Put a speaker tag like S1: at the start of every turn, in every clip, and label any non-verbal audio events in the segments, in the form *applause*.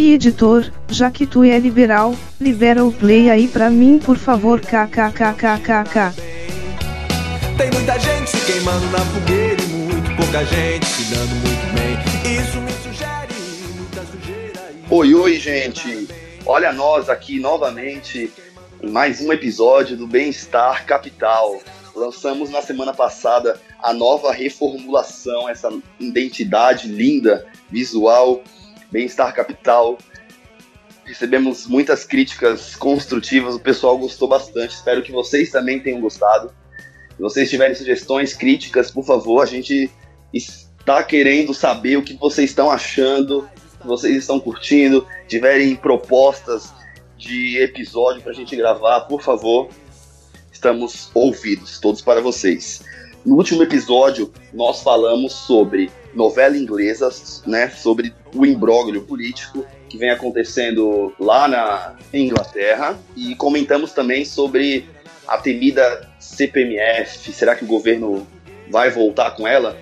S1: E editor, já que tu é liberal, libera o play aí pra mim por favor kkkkk.
S2: Tem muita gente se queimando na fogueira e muito pouca gente se dando muito bem. Isso me sugere muita sujeira.
S3: Oi, oi, gente. Olha nós aqui novamente em mais um episódio do Bem-Estar Capital. Lançamos na semana passada a nova reformulação, essa identidade linda, visual, Bem-Estar Capital. Recebemos muitas críticas construtivas, o pessoal gostou bastante. Espero que vocês também tenham gostado. Se vocês tiverem sugestões, críticas, por favor, a gente está querendo saber o que vocês estão achando, que vocês estão curtindo, tiverem propostas de episódio para a gente gravar, por favor, estamos ouvidos, todos para vocês. No último episódio, nós falamos sobre novela inglesa, né, sobre o imbróglio político que vem acontecendo lá na Inglaterra e comentamos também sobre a temida CPMF. Será que o governo vai voltar com ela?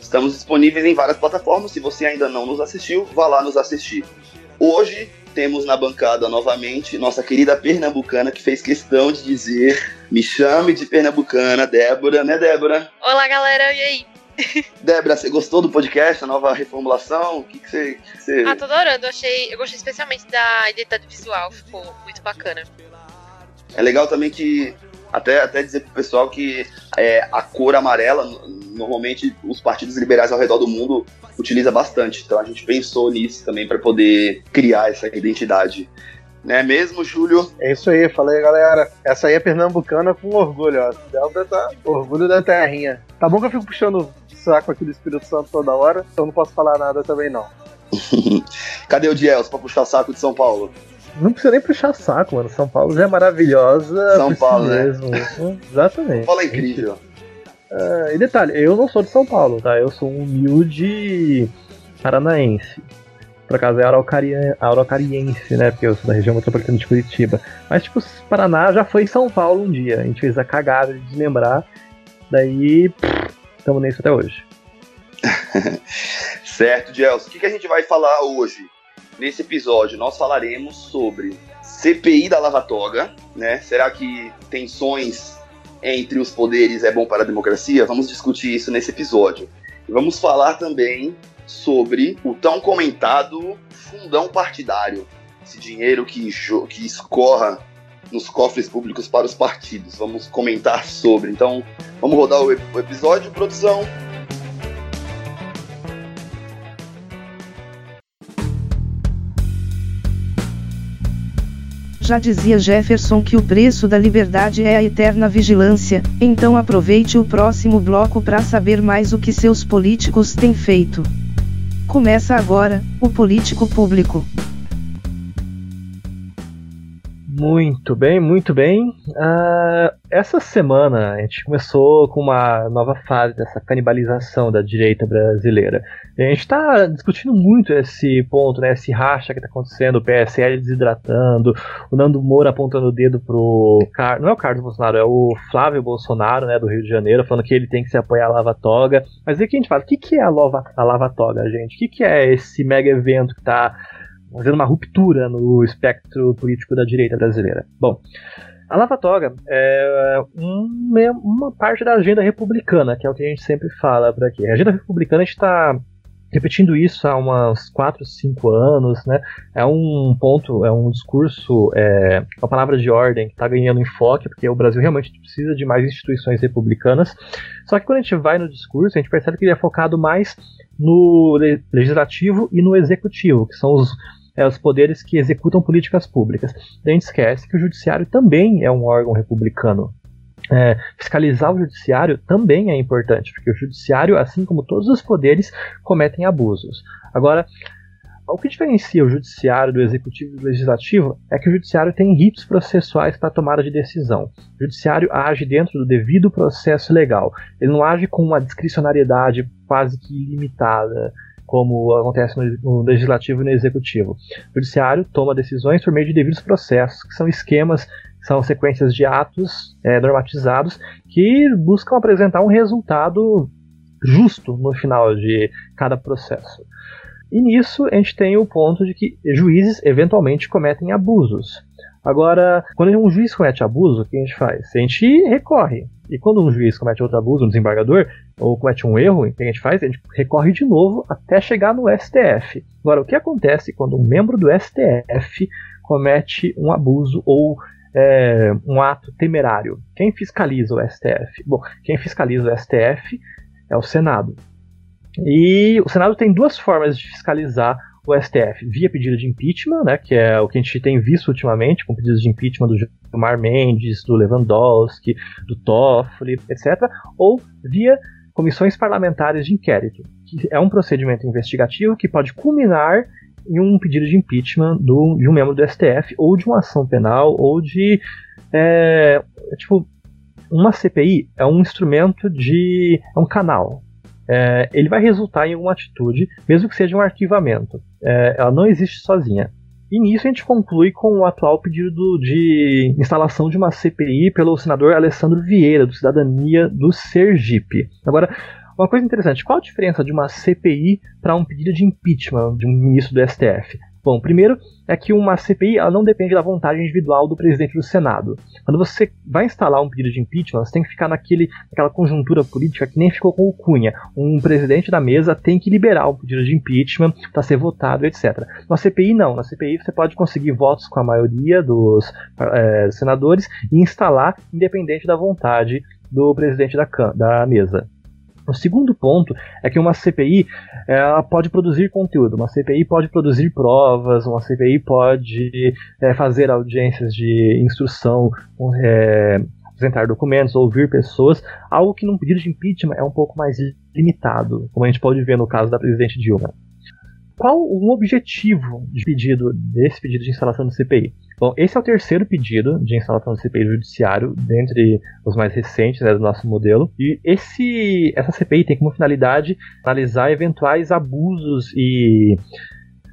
S3: Estamos disponíveis em várias plataformas. Se você ainda não nos assistiu, vá lá nos assistir. Hoje temos na bancada novamente nossa querida pernambucana que fez questão de dizer: me chame de pernambucana, Débora, né, Débora?
S4: Olá, galera, e aí? *laughs*
S3: Débora, você gostou do podcast, a nova reformulação? O que, que, você, que você.
S4: Ah, tô adorando. Eu, achei, eu gostei especialmente da identidade visual, ficou muito bacana.
S3: É legal também que até, até dizer pro pessoal que é, a cor amarela, normalmente os partidos liberais ao redor do mundo utiliza bastante. Então a gente pensou nisso também para poder criar essa identidade. Né mesmo, Júlio?
S5: É isso aí, falei galera. Essa aí é pernambucana com orgulho, ó. Delta tá orgulho da terrinha. Tá bom que eu fico puxando saco aqui do Espírito Santo toda hora, então não posso falar nada também não. *laughs*
S3: Cadê o Diels pra puxar saco de São Paulo?
S5: Não precisa nem puxar saco, mano. São Paulo já é maravilhosa.
S3: São Paulo, si
S5: né? mesmo. Né? *laughs* Exatamente. São
S3: Paulo é incrível.
S5: Uh, e detalhe, eu não sou de São Paulo, tá? Eu sou um humilde paranaense. Por acaso é araucariense, né? Porque eu sou da região metropolitana de Curitiba. Mas, tipo, Paraná já foi São Paulo um dia. A gente fez a cagada de desmembrar. Daí, estamos nisso até hoje. *laughs*
S3: certo, Gelson. O que, que a gente vai falar hoje? Nesse episódio, nós falaremos sobre CPI da Lava Toga, né? Será que tensões entre os poderes é bom para a democracia? Vamos discutir isso nesse episódio. E vamos falar também sobre o tão comentado fundão partidário, esse dinheiro que, que escorra nos cofres públicos para os partidos. Vamos comentar sobre. Então, vamos rodar o episódio, produção.
S1: Já dizia Jefferson que o preço da liberdade é a eterna vigilância, então aproveite o próximo bloco para saber mais o que seus políticos têm feito. Começa agora, o Político Público.
S5: Muito bem, muito bem. Uh, essa semana a gente começou com uma nova fase dessa canibalização da direita brasileira. E a gente está discutindo muito esse ponto, né, esse racha que está acontecendo, o PSL desidratando, o Nando Moura apontando o dedo pro. Car... Não é o Carlos Bolsonaro, é o Flávio Bolsonaro, né, do Rio de Janeiro, falando que ele tem que se apoiar a Lava Toga. Mas aí que a gente fala, o que, que é a Lava, a Lava Toga, gente? O que, que é esse mega evento que está fazendo uma ruptura no espectro político da direita brasileira. Bom, a Lava Toga é uma, parte da agenda republicana, que é o que a gente sempre fala por aqui. A agenda republicana está repetindo isso há uns 4, 5 anos, né? É um ponto, é um discurso, é uma palavra de ordem que está ganhando enfoque, porque o Brasil realmente precisa de mais instituições republicanas. Só que quando a gente vai no discurso, a gente percebe que ele é focado mais no legislativo e no executivo, que são os é, os poderes que executam políticas públicas. a gente esquece que o judiciário também é um órgão republicano. É, fiscalizar o judiciário também é importante, porque o judiciário, assim como todos os poderes, cometem abusos. Agora, O que diferencia o judiciário do executivo e do legislativo é que o judiciário tem ritos processuais para tomada de decisão. O judiciário age dentro do devido processo legal. Ele não age com uma discricionariedade quase que ilimitada, como acontece no, legislativo e no executivo. O judiciário toma decisões por meio de devidos processos, que são esquemas, são sequências de atos é, normatizados que buscam apresentar um resultado justo no final de cada processo. E nisso a gente tem o ponto de que juízes eventualmente cometem abusos. Agora, quando um juiz comete abuso, o que a gente faz? A gente recorre. E quando um juiz comete outro abuso, um desembargador, ou comete um erro, o que a gente faz? A gente recorre de novo até chegar no STF. Agora, o que acontece quando um membro do STF comete um abuso ou é, um ato temerário? Quem fiscaliza o STF? Bom, quem fiscaliza o STF é o Senado. E o Senado tem duas formas de fiscalizar o STF, via pedido de impeachment, né, que é o que a gente tem visto ultimamente, com pedidos de impeachment do Gilmar Mendes, do Lewandowski, do Toffoli, etc., ou via comissões parlamentares de inquérito, que é um procedimento investigativo que pode culminar em um pedido de impeachment do, de um membro do STF, ou de uma ação penal, ou de. É, tipo, uma CPI é um instrumento de. é um canal é, ele vai resultar em alguma atitude, mesmo que seja um arquivamento. É, ela não existe sozinha. E nisso a gente conclui com o atual pedido de instalação de uma CPI pelo senador Alessandro Vieira, do Cidadania do Sergipe. Agora, uma coisa interessante, qual a diferença de uma CPI para um pedido de impeachment de um ministro do STF? Bom, primeiro é que uma CPI ela não depende da vontade individual do presidente do Senado. Quando você vai instalar um pedido de impeachment, você tem que ficar naquele, naquela conjuntura política que nem ficou com o Cunha. Um presidente da mesa tem que liberar o pedido de impeachment para ser votado, etc. Na CPI, não. Na CPI, você pode conseguir votos com a maioria dos é, senadores e instalar, independente da vontade do presidente da, da mesa. O segundo ponto é que uma CPI ela pode produzir conteúdo, uma CPI pode produzir provas, uma CPI pode é, fazer audiências de instrução, é, apresentar documentos, ouvir pessoas, algo que num pedido de impeachment é um pouco mais limitado, como a gente pode ver no caso da presidente Dilma. Qual o objetivo de pedido desse pedido de instalação do CPI? Bom, esse é o terceiro pedido de instalação do CPI judiciário, dentre os mais recentes né, do nosso modelo. E esse, essa CPI tem como finalidade analisar eventuais abusos e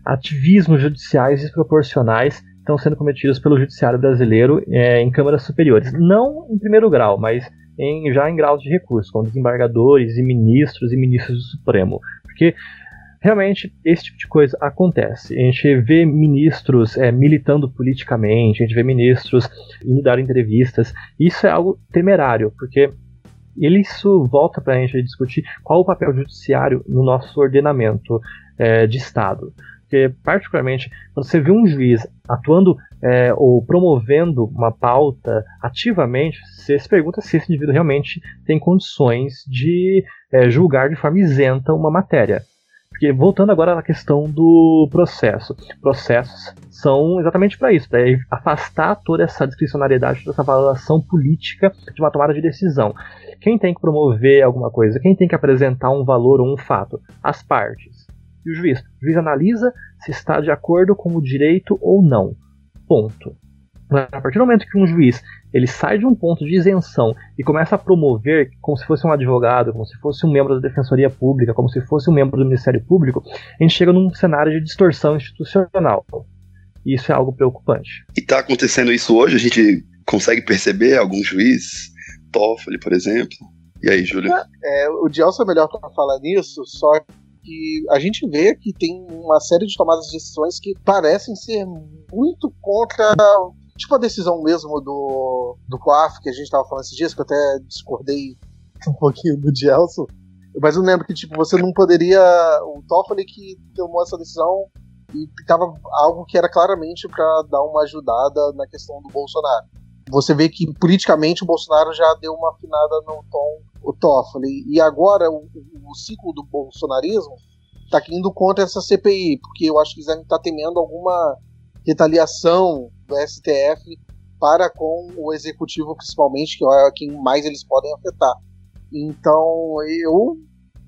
S5: ativismos judiciais desproporcionais estão sendo cometidos pelo judiciário brasileiro é, em câmaras superiores. Não em primeiro grau, mas em, já em graus de recurso, com desembargadores e ministros e ministros do Supremo. Porque realmente esse tipo de coisa acontece. A gente vê ministros é, militando politicamente, a gente vê ministros indo dar entrevistas. Isso é algo temerário, porque isso volta para a gente discutir qual o papel judiciário no nosso ordenamento é, de Estado. Porque, particularmente, quando você vê um juiz atuando é, ou promovendo uma pauta ativamente, você se pergunta se esse indivíduo realmente tem condições de é, julgar de forma isenta uma matéria. Porque voltando agora à questão do processo. Processos são exatamente para isso, para afastar toda essa discricionariedade, toda essa valoração política de uma tomada de decisão. Quem tem que promover alguma coisa? Quem tem que apresentar um valor ou um fato? As partes. E o juiz? O juiz analisa se está de acordo com o direito ou não. Ponto. A partir do momento que um juiz ele sai de um ponto de isenção e começa a promover como se fosse um advogado, como se fosse um membro da Defensoria Pública, como se fosse um membro do Ministério Público, a gente chega num cenário de distorção institucional. E isso é algo preocupante.
S3: E está acontecendo isso hoje? A gente consegue perceber algum juiz? Toffoli, por exemplo? E aí, Júlio?
S6: É, o Gelson é melhor para falar nisso, só que a gente vê que tem uma série de tomadas de decisões que parecem ser muito contra Tipo a decisão mesmo do, do COAF, que a gente tava falando esses dias, que eu até discordei *laughs* um pouquinho do Gelson. Mas eu lembro que, tipo, você não poderia. O Toffoli que tomou essa decisão e tava algo que era claramente para dar uma ajudada na questão do Bolsonaro. Você vê que politicamente o Bolsonaro já deu uma afinada no tom o Toffoli. E agora o, o ciclo do bolsonarismo tá indo contra essa CPI, porque eu acho que eles devem estar tá temendo alguma retaliação do STF para com o executivo, principalmente, que é quem mais eles podem afetar. Então, eu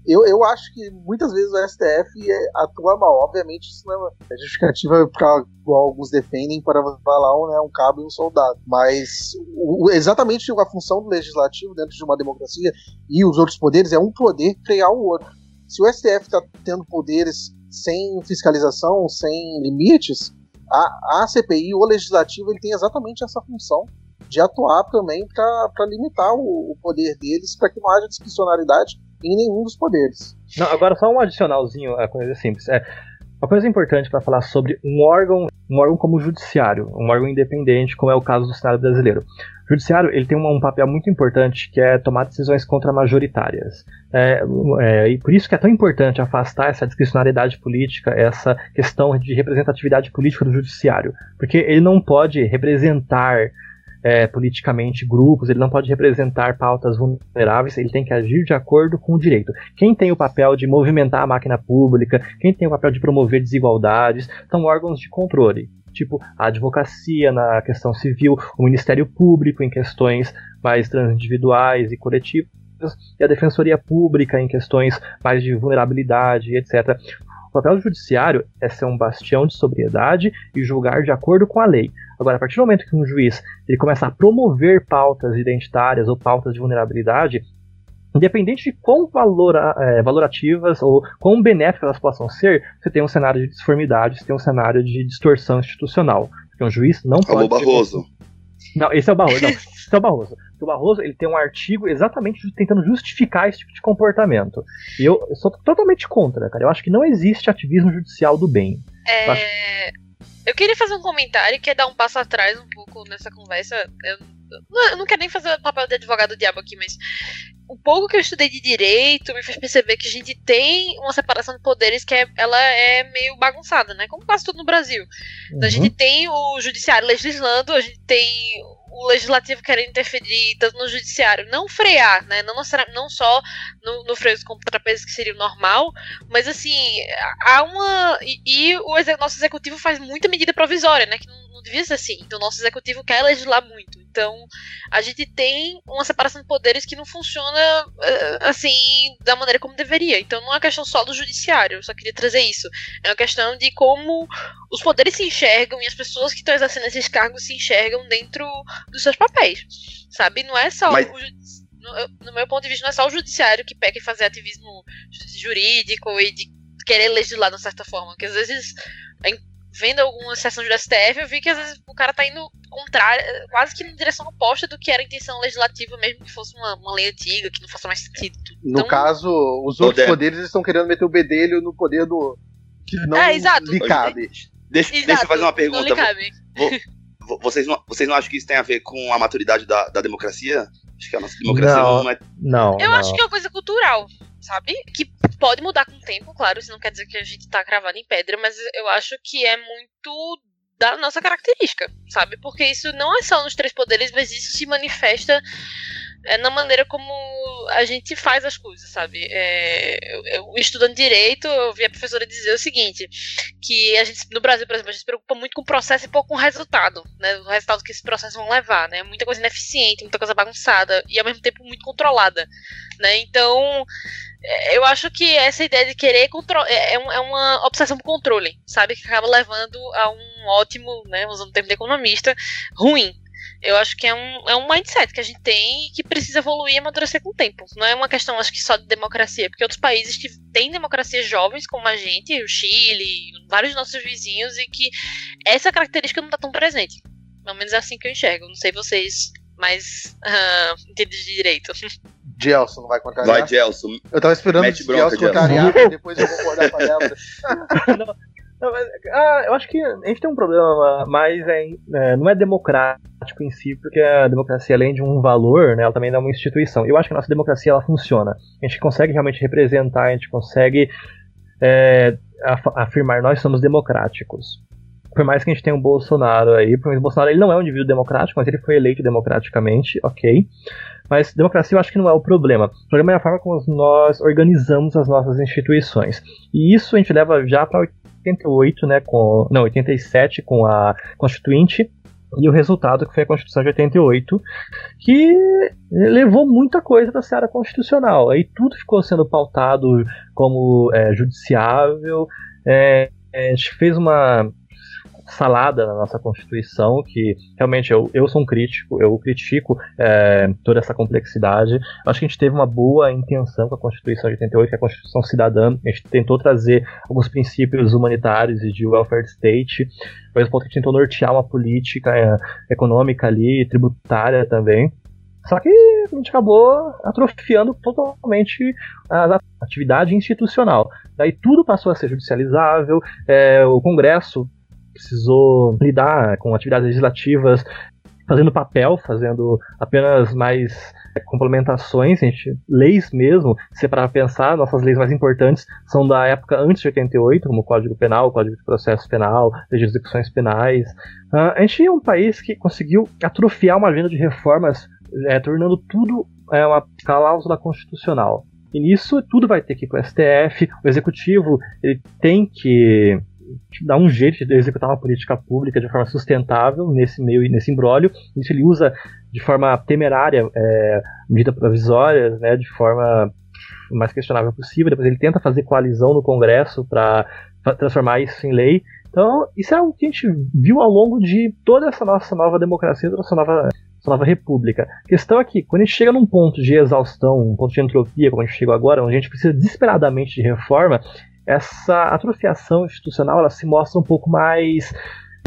S6: eu, eu acho que muitas vezes o STF atua mal. Obviamente, isso não é justificativa para alguns defendem para falar né, um cabo e um soldado. Mas o, exatamente a função do legislativo dentro de uma democracia e os outros poderes é um poder frear o outro. Se o STF está tendo poderes sem fiscalização, sem limites, a, a CPI, o legislativo, ele tem exatamente essa função de atuar também para limitar o, o, poder deles, para que não haja discricionariedade em nenhum dos poderes.
S5: Não, agora só um adicionalzinho, a coisa simples. É, uma coisa importante para falar sobre um órgão, um órgão como o judiciário, um órgão independente, como é o caso do Senado brasileiro. O judiciário ele tem um, papel muito importante que é tomar decisões contra-majoritárias. É, é, e por isso que é tão importante afastar essa discricionariedade política, essa questão de representatividade política do judiciário, porque ele não pode representar é, politicamente grupos, ele não pode representar pautas vulneráveis, ele tem que agir de acordo com o direito. Quem tem o papel de movimentar a máquina pública, quem tem o papel de promover desigualdades, são órgãos de controle tipo a advocacia na questão civil, o Ministério Público em questões mais transindividuais e coletivas, e a Defensoria Pública em questões mais de vulnerabilidade, etc. O papel do judiciário é ser um bastião de sobriedade e julgar de acordo com a lei. Agora, a partir do momento que um juiz ele começa a promover pautas identitárias ou pautas de vulnerabilidade, independente de quão valora, é, valorativas ou quão benéficas elas possam ser, você tem um cenário de disformidade, você tem um cenário de distorção institucional. Porque um juiz não pode.
S3: Alô, Barroso.
S5: Não, esse é o Barroso. Não, esse é o Barroso. Porque o Barroso ele tem um artigo exatamente tentando justificar esse tipo de comportamento. E eu, eu sou totalmente contra, cara. Eu acho que não existe ativismo judicial do bem.
S4: É...
S5: Eu
S4: queria fazer um comentário que é dar um passo atrás um pouco nessa conversa. Eu, eu não quero nem fazer o papel de advogado do diabo aqui, mas o pouco que eu estudei de direito me fez perceber que a gente tem uma separação de poderes que é, ela é meio bagunçada, né? Como quase tudo no Brasil. Uhum. A gente tem o judiciário legislando, a gente tem o legislativo querendo interferir tanto no judiciário, não frear, né? Não, não só no, no freio dos contrapesos, que seria o normal, mas assim, há uma. E, e o nosso executivo faz muita medida provisória, né? Que não, não devia ser assim. Então, o nosso executivo quer legislar muito. Então, a gente tem uma separação de poderes que não funciona eh, assim da maneira como deveria. Então, não é uma questão só do judiciário, eu só queria trazer isso. É uma questão de como os poderes se enxergam e as pessoas que estão exercendo esses cargos se enxergam dentro dos seus papéis. Sabe? Não é só Mas... o no, meu ponto de vista, não é só o judiciário que peca em fazer ativismo jurídico e de querer legislar de uma certa forma. Porque às vezes vendo algumas sessões do STF, eu vi que às vezes o cara tá indo contrário, quase que na direção oposta do que era a intenção legislativa, mesmo que fosse uma, uma lei antiga, que não faça mais sentido.
S6: No então, caso, os outros poder. poderes estão querendo meter o bedelho no poder do. Que não
S4: é, exato.
S6: lhe cabe.
S3: Deixa, exato, deixa eu fazer uma pergunta. Vou, vocês, não, vocês não acham que isso tem a ver com a maturidade da, da democracia? Acho que a nossa democracia
S5: não,
S3: não é.
S5: Não.
S4: Eu
S5: não.
S4: acho que é uma coisa cultural, sabe? Que pode mudar com o tempo, claro. Isso não quer dizer que a gente tá cravado em pedra, mas eu acho que é muito da nossa característica, sabe? Porque isso não é só nos três poderes, mas isso se manifesta é, na maneira como a gente faz as coisas, sabe? É, eu, eu, estudando direito, eu vi a professora dizer o seguinte: que a gente, no Brasil, por exemplo, a gente se preocupa muito com o processo e pouco com o resultado, né? O resultado que esses processos vão levar, né? Muita coisa ineficiente, muita coisa bagunçada e ao mesmo tempo muito controlada, né? Então, é, eu acho que essa ideia de querer controlar é, é, é uma obsessão por controle, sabe? Que acaba levando a um ótimo, né? Usando o termo de economista, ruim eu acho que é um, é um mindset que a gente tem e que precisa evoluir e amadurecer com o tempo. Não é uma questão, acho que só de democracia, porque outros países que têm democracias jovens, como a gente, o Chile, vários nossos vizinhos, e que essa característica não está tão presente. Pelo menos é assim que eu enxergo. Não sei vocês, mas uh, entendidos de direito. *laughs*
S6: Gelson não vai contar
S3: Vai, Gelson.
S6: Eu tava esperando o Gelson contrariar, depois eu vou concordar com a Débora.
S5: Não, ah, eu acho que a gente tem um problema, mas é, é, não é democrático em si, porque a democracia, além de um valor, né, ela também é uma instituição. Eu acho que a nossa democracia ela funciona. A gente consegue realmente representar, a gente consegue é, afirmar nós somos democráticos. Por mais que a gente tenha um Bolsonaro aí, porque o Bolsonaro ele não é um indivíduo democrático, mas ele foi eleito democraticamente, ok. Mas democracia eu acho que não é o problema. O problema é a forma como nós organizamos as nossas instituições. E isso a gente leva já para 88, né, com, não, 87 com a Constituinte, e o resultado que foi a Constituição de 88, que levou muita coisa da seara constitucional. Aí tudo ficou sendo pautado como é, judiciável. É, a gente fez uma salada na nossa Constituição, que realmente eu, eu sou um crítico, eu critico é, toda essa complexidade. Acho que a gente teve uma boa intenção com a Constituição de 88, que é a Constituição Cidadã. A gente tentou trazer alguns princípios humanitários e de welfare state, mas ponto que a gente tentou nortear uma política é, econômica ali, tributária também. Só que a gente acabou atrofiando totalmente a atividade institucional. Daí tudo passou a ser judicializável, é, o Congresso precisou lidar com atividades legislativas fazendo papel, fazendo apenas mais é, complementações, gente, leis mesmo, se para pensar, nossas leis mais importantes são da época antes de 88, como o Código Penal, o Código de Processo Penal, Lei de Execuções Penais. Uh, a gente é um país que conseguiu atrofiar uma agenda de reformas, é, tornando tudo é, uma cláusula constitucional. E nisso tudo vai ter que ir para o STF, o Executivo ele tem que dar um jeito de executar uma política pública de forma sustentável nesse meio nesse imbróglio. Isso ele usa de forma temerária é, medidas provisórias, né, de forma mais questionável possível. Depois ele tenta fazer coalizão no Congresso para transformar isso em lei. Então, isso é algo que a gente viu ao longo de toda essa nossa nova democracia, toda essa nova, essa nova república. A questão é que, quando a gente chega num ponto de exaustão, um ponto de entropia, como a gente chegou agora, onde a gente precisa desesperadamente de reforma, essa atrofiação institucional ela se mostra um pouco mais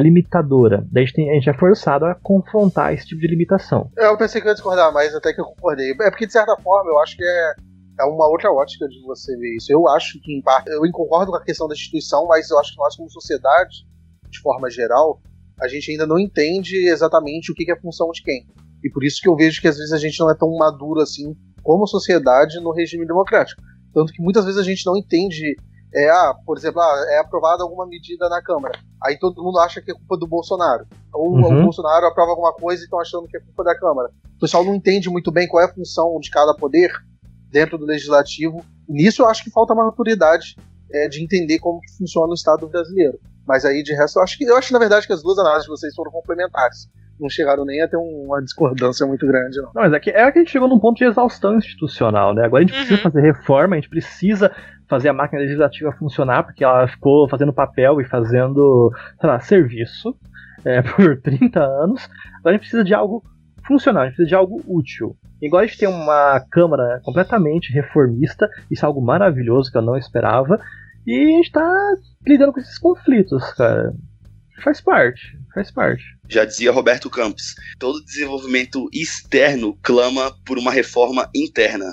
S5: limitadora. Daí a gente, tem, a gente é forçado a confrontar esse tipo de limitação.
S6: Eu pensei que eu ia discordar, mas até que eu concordei. É porque, de certa forma, eu acho que é, é uma outra ótica de você ver isso. Eu acho que, em parte, eu concordo com a questão da instituição, mas eu acho que nós, como sociedade, de forma geral, a gente ainda não entende exatamente o que é a função de quem. E por isso que eu vejo que às vezes a gente não é tão maduro assim como sociedade no regime democrático. Tanto que muitas vezes a gente não entende é, ah, por exemplo, ah, é aprovada alguma medida na Câmara. Aí todo mundo acha que é culpa do Bolsonaro. Ou uhum. o Bolsonaro aprova alguma coisa e estão achando que é culpa da Câmara. O pessoal não entende muito bem qual é a função de cada poder dentro do legislativo. Nisso eu acho que falta maturidade é, de entender como que funciona o Estado brasileiro. Mas aí, de resto, eu acho que eu acho, na verdade, que as duas análises de vocês foram complementares. Não chegaram nem a ter uma discordância muito grande, não.
S5: Não, mas é que, é que a gente chegou num ponto de exaustão institucional, né? Agora a gente uhum. precisa fazer reforma, a gente precisa fazer a máquina legislativa funcionar, porque ela ficou fazendo papel e fazendo, sei lá, serviço é, *laughs* por 30 anos. Agora a gente precisa de algo funcional, a gente precisa de algo útil. E agora a gente tem uma Câmara completamente reformista, isso é algo maravilhoso que eu não esperava, e a gente está lidando com esses conflitos, cara. Faz parte, faz parte.
S3: Já dizia Roberto Campos: todo desenvolvimento externo clama por uma reforma interna.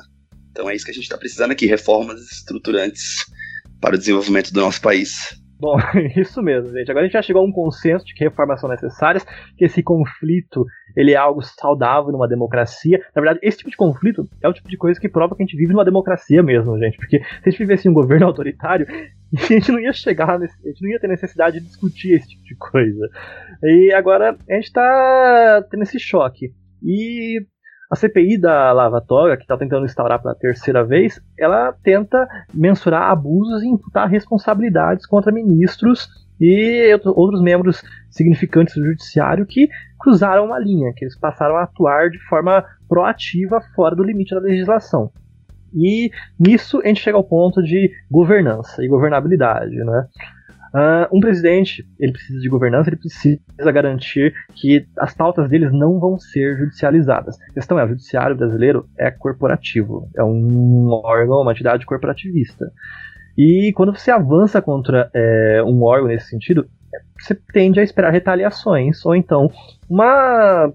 S3: Então é isso que a gente está precisando aqui, reformas estruturantes para o desenvolvimento do nosso país.
S5: Bom, *laughs* isso mesmo, gente. Agora a gente já chegou a um consenso de que reformas são necessárias, que esse conflito ele é algo saudável numa democracia. Na verdade, esse tipo de conflito é o tipo de coisa que prova que a gente vive numa democracia mesmo, gente. Porque se a gente vivesse em um governo *laughs* autoritário, *laughs* a gente não ia chegar, nesse, a gente não ia ter necessidade de discutir esse tipo de coisa. E agora a gente está tendo esse choque. E a CPI da Lava Toga, que está tentando instaurar pela terceira vez, ela tenta mensurar abusos e imputar responsabilidades contra ministros e outros membros significantes do judiciário que cruzaram uma linha, que eles passaram a atuar de forma proativa fora do limite da legislação. E nisso a gente chega ao ponto de governança e governabilidade, né? Uh, um presidente, ele precisa de governança, ele precisa garantir que as pautas deles não vão ser judicializadas. A questão é, o judiciário brasileiro é corporativo, é um órgão, uma entidade corporativista. E quando você avança contra é, um órgão nesse sentido, você tende a esperar retaliações, ou então uma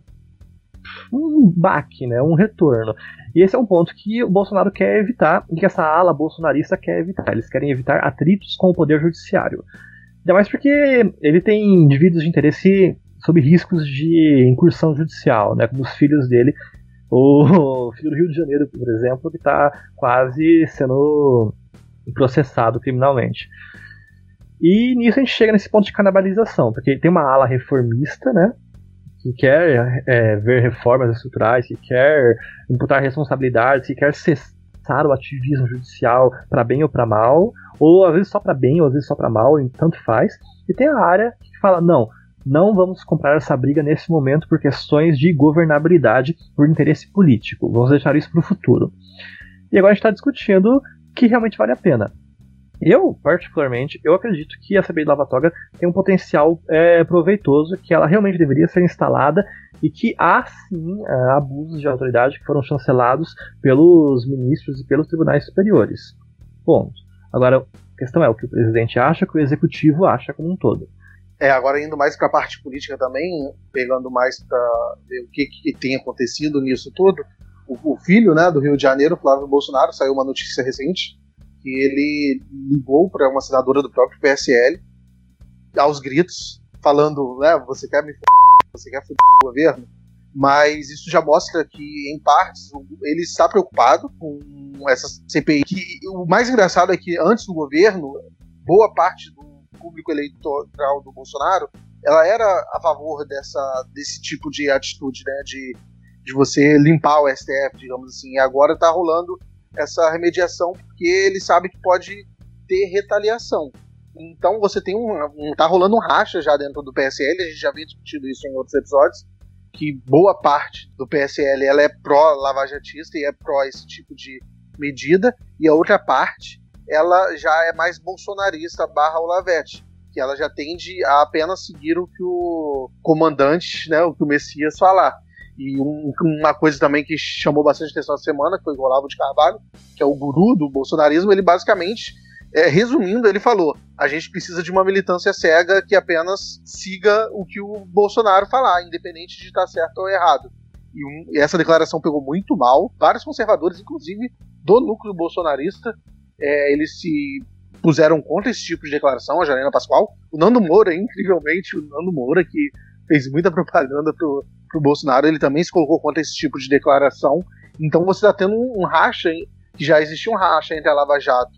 S5: um baque, né, um retorno. E esse é um ponto que o Bolsonaro quer evitar e que essa ala bolsonarista quer evitar. Eles querem evitar atritos com o poder judiciário. Ainda mais porque ele tem indivíduos de interesse sob riscos de incursão judicial, né, como os filhos dele. O filho do Rio de Janeiro, por exemplo, que está quase sendo processado criminalmente. E nisso a gente chega nesse ponto de canibalização, porque tem uma ala reformista, né, que quer é, ver reformas estruturais, que quer imputar responsabilidades, que quer cessar o ativismo judicial para bem ou para mal, ou às vezes só para bem, ou às vezes só para mal, tanto faz. E tem a área que fala: não, não vamos comprar essa briga nesse momento por questões de governabilidade, por interesse político. Vamos deixar isso para o futuro. E agora a gente está discutindo que realmente vale a pena. Eu, particularmente, eu acredito que a CPI de Lava Toga tem um potencial é, proveitoso, que ela realmente deveria ser instalada e que há sim é, abusos de autoridade que foram chancelados pelos ministros e pelos tribunais superiores. Ponto. Agora, a questão é o que o presidente acha, o que o executivo acha como um todo.
S6: É, agora indo mais para a parte política também, pegando mais para ver o que, que, tem acontecido nisso tudo, o, o, filho né, do Rio de Janeiro, Flávio Bolsonaro, saiu uma notícia recente que ele ligou para uma senadora do próprio PSL aos gritos, falando, né, você quer me f***, você quer f*** o governo? Mas isso já mostra que, em partes, ele está preocupado com essa CPI. O mais engraçado é que, antes do governo, boa parte do público eleitoral do Bolsonaro ela era a favor dessa, desse tipo de atitude, né, de, de você limpar o STF, digamos assim. E agora está rolando essa remediação porque ele sabe que pode ter retaliação. Então você tem um, um tá rolando um racha já dentro do PSL, a gente já havia discutido isso em outros episódios, que boa parte do PSL ela é pró lavajatista e é pró esse tipo de medida, e a outra parte ela já é mais bolsonarista barra Olavete, que ela já tende a apenas seguir o que o comandante, né, o que o Messias falar. E um, uma coisa também que chamou bastante atenção essa semana, que foi o Olavo de Carvalho, que é o guru do bolsonarismo, ele basicamente, é, resumindo, ele falou: a gente precisa de uma militância cega que apenas siga o que o Bolsonaro falar, independente de estar certo ou errado. E, um, e essa declaração pegou muito mal. Vários conservadores, inclusive do núcleo bolsonarista, é, eles se puseram contra esse tipo de declaração, a Janina Pascoal. O Nando Moura, incrivelmente, o Nando Moura, que fez muita propaganda pro, pro Bolsonaro, ele também se colocou contra esse tipo de declaração. Então você está tendo um, um racha, que já existia um racha entre a Lava Jato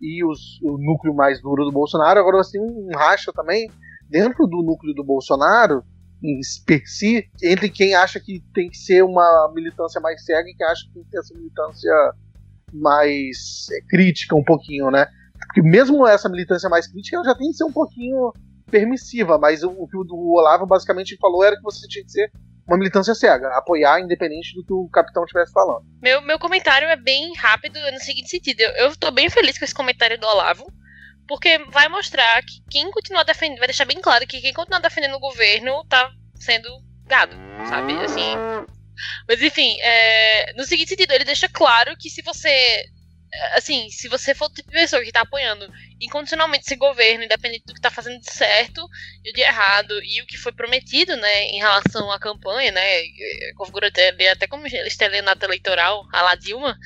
S6: e os, o núcleo mais duro do Bolsonaro, agora você tem um racha também dentro do núcleo do Bolsonaro, em si, entre quem acha que tem que ser uma militância mais cega e quem acha que tem que ter essa militância mais é, crítica um pouquinho, né? Porque mesmo essa militância mais crítica, ela já tem que ser um pouquinho permissiva, mas o, que o Olavo basicamente falou era que você tinha que ser uma militância cega, apoiar independente do que o capitão estivesse falando.
S4: Meu, meu comentário é bem rápido no seguinte sentido. Eu, eu tô bem feliz com esse comentário do Olavo, porque vai mostrar que quem continuar defendendo, vai deixar bem claro que quem continuar defendendo o governo tá sendo gado, sabe? Assim. Mas enfim, é, no seguinte sentido, ele deixa claro que se você assim, se você for o tipo de pessoa que está apoiando incondicionalmente esse governo, independente do que está fazendo de certo e de errado, e o que foi prometido, né, em relação à campanha, né, configura até, como estelionato eleitoral, a la Dilma,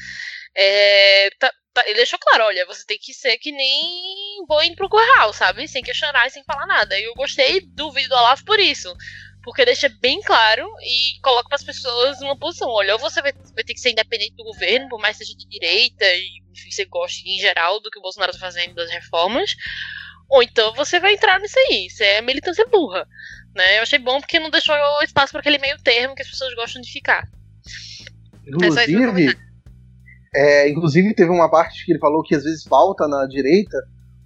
S4: é, tá, tá, ele deixou claro, olha, você tem que ser que nem boi pro curral, sabe, sem questionar e sem falar nada, e eu gostei do vídeo do Olavo por isso, porque deixa bem claro e coloca para as pessoas numa posição. Olha, ou você vai, vai, ter que ser independente do governo, por mais que seja de direita, e enfim, você goste em geral do que o Bolsonaro está fazendo das reformas, ou então você vai entrar nisso aí. Isso é militância burra. Né? Eu achei bom porque não deixou espaço para aquele meio termo que as pessoas gostam de ficar.
S6: Inclusive, é, inclusive teve uma parte que ele falou que às vezes falta na direita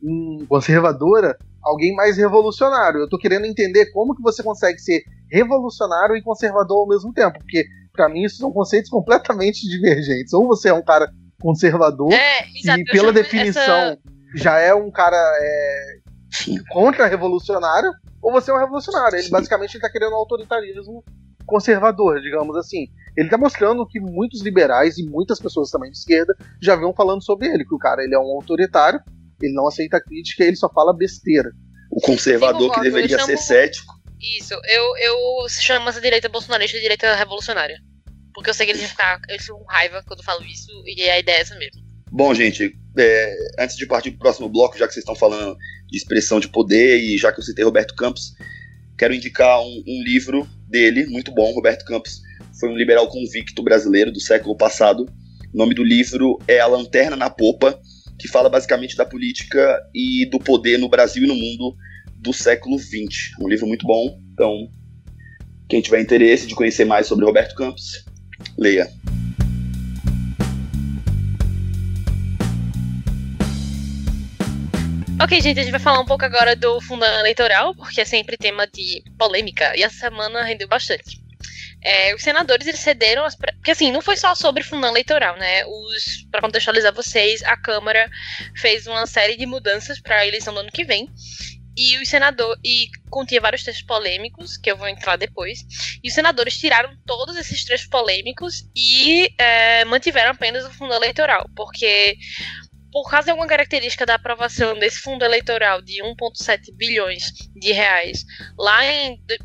S6: um conservadora alguém mais revolucionário. Eu tô querendo entender como que você consegue ser revolucionário e conservador ao mesmo tempo, porque para mim isso são conceitos completamente *laughs* divergentes. Ou você é um cara conservador
S4: é,
S6: e pela definição essa... já é um cara é, contra-revolucionário, ou você é um revolucionário. Ele basicamente está querendo um autoritarismo conservador, digamos assim. Ele está mostrando que muitos liberais e muitas pessoas também de esquerda já vinham falando sobre ele, que o cara ele é um autoritário ele não aceita crítica, ele só fala besteira.
S3: O conservador que deveria ser cético.
S4: Isso, eu, eu chamo essa direita bolsonarista de direita revolucionária. Porque eu sei que eles vão ficar. Fico com raiva quando eu falo isso, e a ideia é essa mesmo.
S3: Bom, gente, é, antes de partir para o próximo bloco, já que vocês estão falando de expressão de poder e já que eu citei Roberto Campos, quero indicar um, um livro dele, muito bom. Roberto Campos foi um liberal convicto brasileiro do século passado. O nome do livro é A Lanterna na Popa que fala basicamente da política e do poder no Brasil e no mundo do século XX. Um livro muito bom, então quem tiver interesse de conhecer mais sobre Roberto Campos, leia.
S4: Ok, gente, a gente vai falar um pouco agora do fundo eleitoral, porque é sempre tema de polêmica, e essa semana rendeu bastante. É, os senadores eles cederam as. Porque assim, não foi só sobre fundão eleitoral, né? Os, para contextualizar vocês, a Câmara fez uma série de mudanças para a eleição do ano que vem. E os senadores. E continha vários textos polêmicos, que eu vou entrar depois. E os senadores tiraram todos esses trechos polêmicos e é, mantiveram apenas o fundo eleitoral. Porque por causa de alguma característica da aprovação desse fundo eleitoral de 1,7 bilhões de reais lá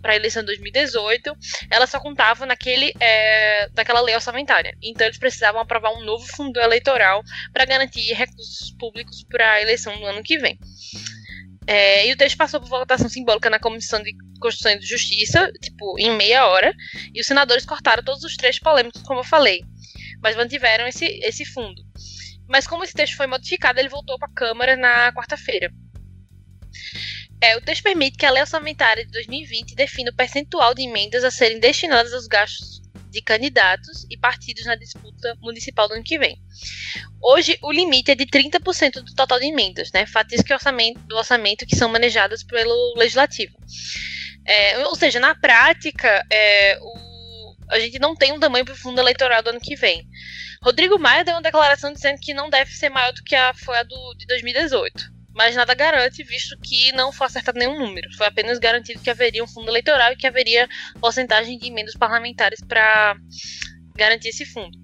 S4: para a eleição de 2018, ela só contava naquele, é, naquela lei orçamentária. Então eles precisavam aprovar um novo fundo eleitoral para garantir recursos públicos para a eleição do ano que vem. É, e o texto passou por votação simbólica na Comissão de Constituição e Justiça, tipo, em meia hora, e os senadores cortaram todos os trechos polêmicos, como eu falei, mas mantiveram esse, esse fundo. Mas como esse texto foi modificado, ele voltou para a Câmara na quarta-feira. É, o texto permite que a lei orçamentária de 2020 defina o percentual de emendas a serem destinadas aos gastos de candidatos e partidos na disputa municipal do ano que vem. Hoje, o limite é de 30% do total de emendas, né, fatias que orçamento, do orçamento que são manejadas pelo Legislativo. É, ou seja, na prática, é, o, a gente não tem um tamanho para o fundo eleitoral do ano que vem. Rodrigo Maia deu uma declaração dizendo que não deve ser maior do que a foi a do, de 2018. Mas nada garante, visto que não foi acertado nenhum número. Foi apenas garantido que haveria um fundo eleitoral e que haveria porcentagem de emendas parlamentares para garantir esse fundo.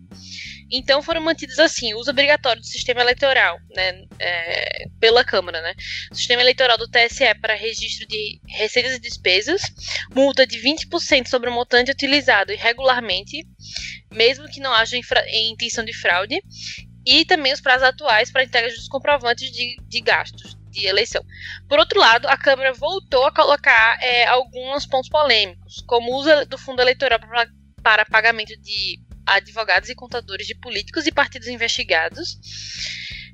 S4: Então foram mantidos assim, o uso obrigatório do sistema eleitoral, né, é, pela Câmara, né, o sistema eleitoral do TSE para registro de receitas e despesas, multa de 20% sobre o montante utilizado irregularmente, mesmo que não haja intenção de fraude, e também os prazos atuais para entrega dos comprovantes de, de gastos de eleição. Por outro lado, a Câmara voltou a colocar é, alguns pontos polêmicos, como o uso do fundo eleitoral para, para pagamento de advogados e contadores de políticos e partidos investigados,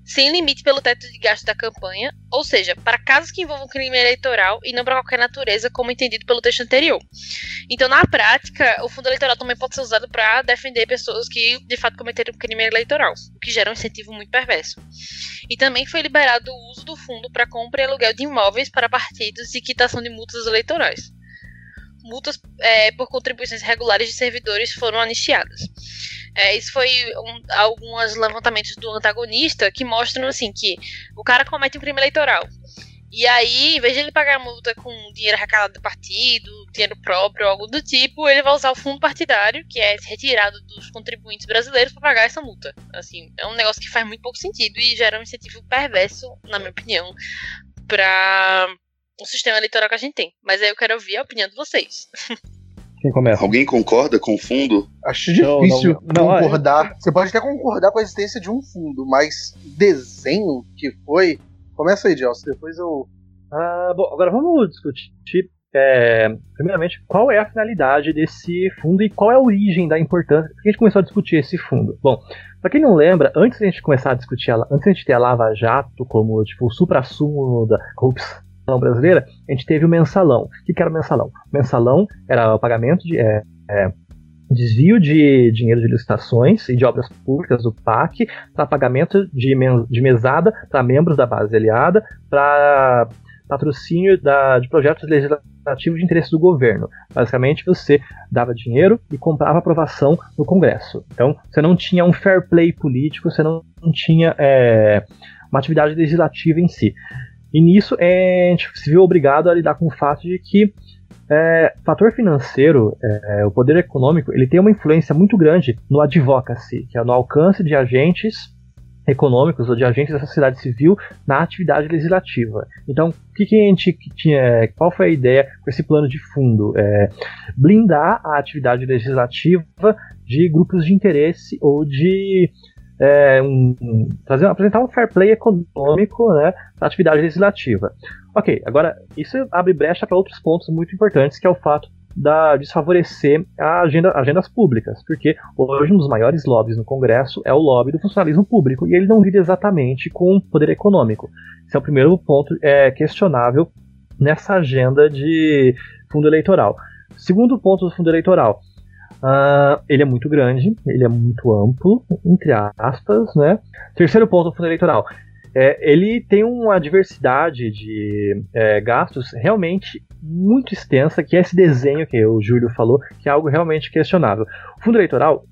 S4: sem limite pelo teto de gasto da campanha, ou seja, para casos que envolvam crime eleitoral e não para qualquer natureza, como entendido pelo texto anterior. Então, na prática, o fundo eleitoral também pode ser usado para defender pessoas que de fato cometeram crime eleitoral, o que gera um incentivo muito perverso. E também foi liberado o uso do fundo para compra e aluguel de imóveis para partidos e quitação de multas eleitorais multas é, por contribuições regulares de servidores foram anistiadas. É, isso foi um, alguns levantamentos do antagonista que mostram assim que o cara comete um crime eleitoral. E aí, em vez de ele pagar a multa com dinheiro arrecadado do partido, dinheiro próprio algo do tipo, ele vai usar o fundo partidário, que é retirado dos contribuintes brasileiros, para pagar essa multa. Assim, é um negócio que faz muito pouco sentido e gera um incentivo perverso, na minha opinião, para o sistema eleitoral que a gente tem. Mas aí eu quero ouvir a opinião de vocês.
S5: Quem começa?
S3: Alguém concorda com o fundo?
S6: Acho difícil não, não, concordar. Não, Você pode até concordar com a existência de um fundo, mas desenho que foi. Começa aí, Gelson, depois eu.
S5: Ah, bom, agora vamos discutir. É, primeiramente, qual é a finalidade desse fundo e qual é a origem da importância que a gente começou a discutir esse fundo. Bom, para quem não lembra, antes de a gente começar a discutir, antes de a gente ter a Lava Jato como tipo, o supra-sumo da corrupção brasileira, a gente teve o mensalão. O que, era o mensalão? O mensalão era o pagamento de. É, é, desvio de dinheiro de licitações e de obras públicas do PAC para pagamento de, de mesada para membros da base aliada, para patrocínio da, de projetos legislativos de interesse do governo. Basicamente, você dava dinheiro e comprava aprovação no Congresso. Então, você não tinha um fair play político, você não, não tinha é, uma atividade legislativa em si. E nisso é, a gente se viu obrigado a lidar com o fato de que é, fator financeiro, é, o poder econômico, ele tem uma influência muito grande no advocacy, que é no alcance de agentes econômicos ou de agentes da sociedade civil na atividade legislativa. Então, o que, que a gente tinha, qual foi a ideia com esse plano de fundo? É, blindar a atividade legislativa de grupos de interesse ou de é, um, trazer, apresentar um fair play econômico né, na atividade legislativa. Ok, agora isso abre brecha para outros pontos muito importantes, que é o fato da desfavorecer a agenda, agendas públicas, porque hoje um dos maiores lobbies no Congresso é o lobby do funcionalismo público, e ele não lida exatamente com o poder econômico. Esse é o primeiro ponto é, questionável nessa agenda de fundo eleitoral. Segundo ponto do fundo eleitoral, Uh, ele é muito grande, ele é muito amplo, entre aspas, né? Terceiro ponto do fundo eleitoral. é, ele tem uma diversidade de é, gastos realmente muito extensa, que é esse desenho que o Júlio falou, que é algo realmente questionável. O fundo eleitoral,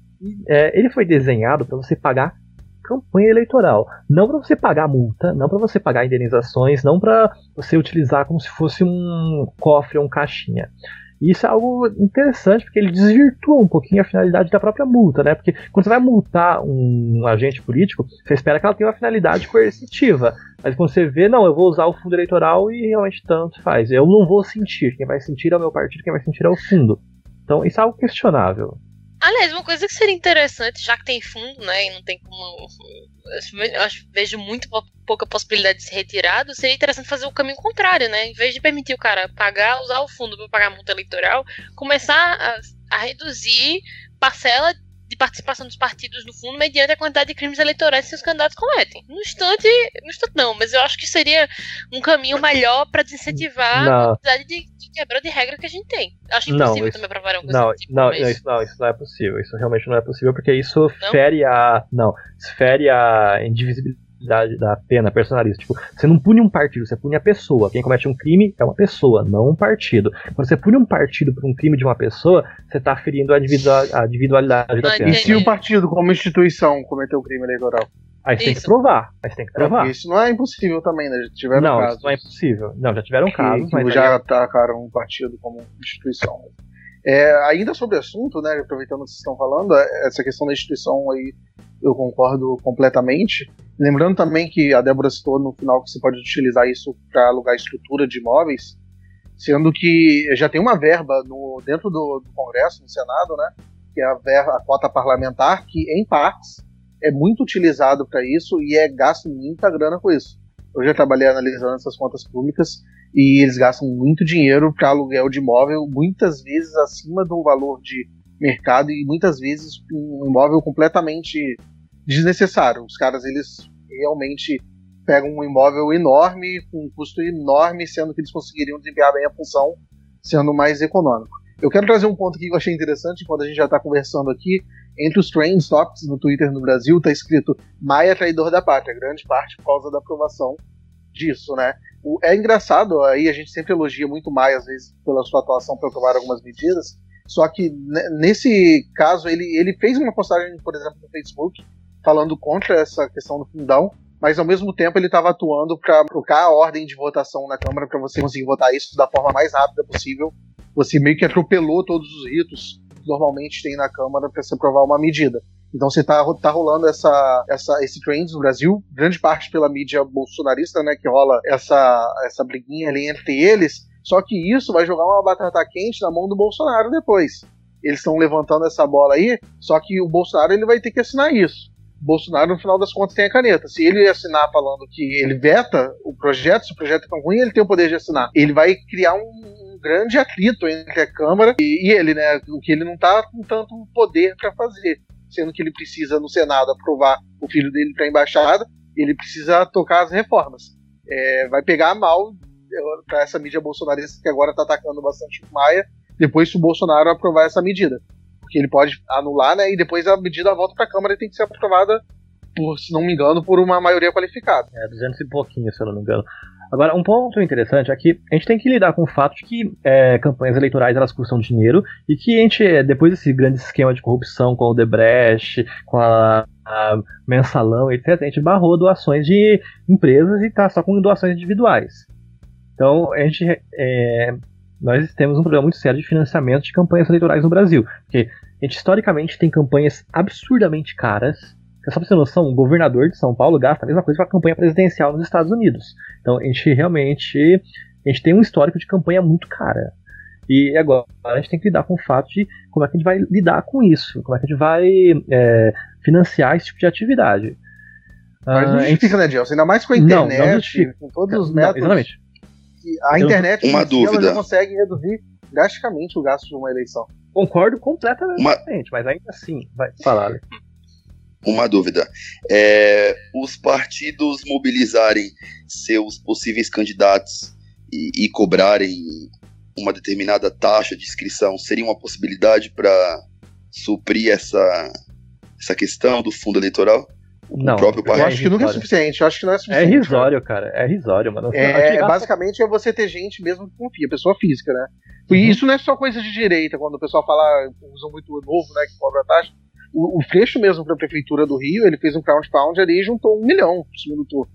S5: é, ele foi desenhado para você pagar campanha eleitoral, não para você pagar multa, não para você pagar indenizações, não para você utilizar como se fosse um cofre ou um caixinha. E isso é algo interessante, porque ele desvirtua um pouquinho a finalidade da própria multa, né? Porque quando você vai multar um agente político, você espera que ela tenha uma finalidade coercitiva. Mas quando você vê, não, eu vou usar o fundo eleitoral e realmente tanto faz. Eu não vou sentir. Quem vai sentir é o meu partido, quem vai sentir é o fundo. Então isso é algo questionável.
S4: Aliás, uma coisa que seria interessante, já que tem fundo, né, e não tem como. Eu vejo muito pouca possibilidade de ser retirado, seria interessante fazer o caminho contrário, né? Em vez de permitir o cara pagar, usar o fundo para pagar a multa eleitoral, começar a, a reduzir parcela de participação dos partidos no fundo mediante a quantidade de crimes eleitorais que os candidatos cometem. No instante, no instante não, mas eu acho que seria um caminho melhor para desincentivar não. a quantidade de, de quebra de regra que a gente tem. Acho impossível não, também aprovar uma coisa
S5: não,
S4: tipo,
S5: não,
S4: mas...
S5: não, isso, não, isso não é possível. Isso realmente não é possível porque isso não? fere a. Não, fere a indivisibilidade da, da pena personalista. Tipo, você não pune um partido, você pune a pessoa. Quem comete um crime é uma pessoa, não um partido. Quando você pune um partido por um crime de uma pessoa, você está ferindo a, a individualidade da pena.
S6: E se o partido, como instituição, cometeu o crime eleitoral?
S5: Aí você tem que provar. Aí você tem que provar.
S6: É, isso não é impossível também, né? Já tiveram
S5: não,
S6: casos.
S5: Isso não é impossível. Não, já tiveram casos,
S6: que
S5: mas.
S6: já aí... atacaram um partido como instituição. É, ainda sobre o assunto, né? Aproveitando o que vocês estão falando, é, essa questão da instituição aí eu concordo completamente. Lembrando também que a Débora citou no final que você pode utilizar isso para alugar estrutura de imóveis, sendo que já tem uma verba no, dentro do, do Congresso, no Senado, né? Que é a, verba, a cota parlamentar, que em partes é muito utilizado para isso e é gasto muita grana com isso. Eu já trabalhei analisando essas contas públicas e eles gastam muito dinheiro para aluguel de imóvel, muitas vezes acima do valor de mercado e muitas vezes um imóvel completamente desnecessário. Os caras eles realmente pegam um imóvel enorme com um custo enorme, sendo que eles conseguiriam desempenhar bem a função sendo mais econômico. Eu quero trazer um ponto que eu achei interessante quando a gente já está conversando aqui. Entre os trend topics no Twitter no Brasil está escrito Maia traidor da pátria, grande parte por causa da aprovação disso, né? é engraçado, aí a gente sempre elogia muito Maia, às vezes, pela sua atuação para aprovar algumas medidas, só que nesse caso ele, ele fez uma postagem, por exemplo, no Facebook, falando contra essa questão do fundão, mas ao mesmo tempo ele estava atuando para trocar a ordem de votação na Câmara para você conseguir votar isso da forma mais rápida possível. Você meio que atropelou todos os ritos normalmente tem na Câmara para se aprovar uma medida. Então você tá, tá rolando essa, essa, esse trend no Brasil, grande parte pela mídia bolsonarista, né, que rola essa, essa briguinha ali entre eles, só que isso vai jogar uma batata quente na mão do Bolsonaro depois. Eles estão levantando essa bola aí, só que o Bolsonaro ele vai ter que assinar isso. O Bolsonaro, no final das contas, tem a caneta. Se ele assinar falando que ele veta o projeto, se o projeto é ruim, ele tem o poder de assinar. Ele vai criar um grande atrito entre a Câmara e, e ele, né? O que ele não está com tanto poder para fazer sendo que ele precisa no Senado aprovar o filho dele para embaixada, ele precisa tocar as reformas. É, vai pegar mal é, para essa mídia bolsonarista que agora está atacando bastante o Maia, depois que o Bolsonaro aprovar essa medida. Porque ele pode anular, né? E depois a medida volta para a Câmara e tem que ser aprovada, por, se não me engano, por uma maioria qualificada.
S5: É, 200 e pouquinho, se eu não me engano. Agora, um ponto interessante é que a gente tem que lidar com o fato de que é, campanhas eleitorais elas custam dinheiro e que a gente, depois desse grande esquema de corrupção com o Debrecht, com a, a mensalão, etc., a gente barrou doações de empresas e está só com doações individuais. Então, a gente, é, nós temos um problema muito sério de financiamento de campanhas eleitorais no Brasil, porque a gente historicamente tem campanhas absurdamente caras só pra você ter noção, o governador de São Paulo gasta a mesma coisa com a campanha presidencial nos Estados Unidos. Então a gente realmente a gente tem um histórico de campanha muito cara. E agora a gente tem que lidar com o fato de como é que a gente vai lidar com isso, como é que a gente vai é, financiar esse tipo de atividade.
S6: Mas não ah, justifica, né, Gelson? Ainda mais com a internet, não, não com todos os métodos.
S5: Não, exatamente.
S6: A internet
S3: uma dúvida.
S6: já consegue reduzir drasticamente o gasto de uma eleição.
S5: Concordo completamente, uma... mas ainda assim, vai falar
S3: uma dúvida. É, os partidos mobilizarem seus possíveis candidatos e, e, cobrarem uma determinada taxa de inscrição seria uma possibilidade para suprir essa, essa questão do fundo eleitoral?
S5: Não,
S3: o próprio
S6: Eu
S5: é
S6: acho que nunca é
S5: irrisório.
S6: suficiente. Eu acho que não é
S5: É
S6: suficiente.
S5: irrisório, cara. É irrisório, mano.
S6: É, é, basicamente é você ter gente mesmo que confia, pessoa física, né? E
S5: Uhum.
S6: isso não é só coisa de direita, quando o pessoal fala, usam muito o novo, né, que cobra taxa. O, o Freixo mesmo para a prefeitura do Rio, ele fez um crowdfund ali e juntou um milhão no segundo turno.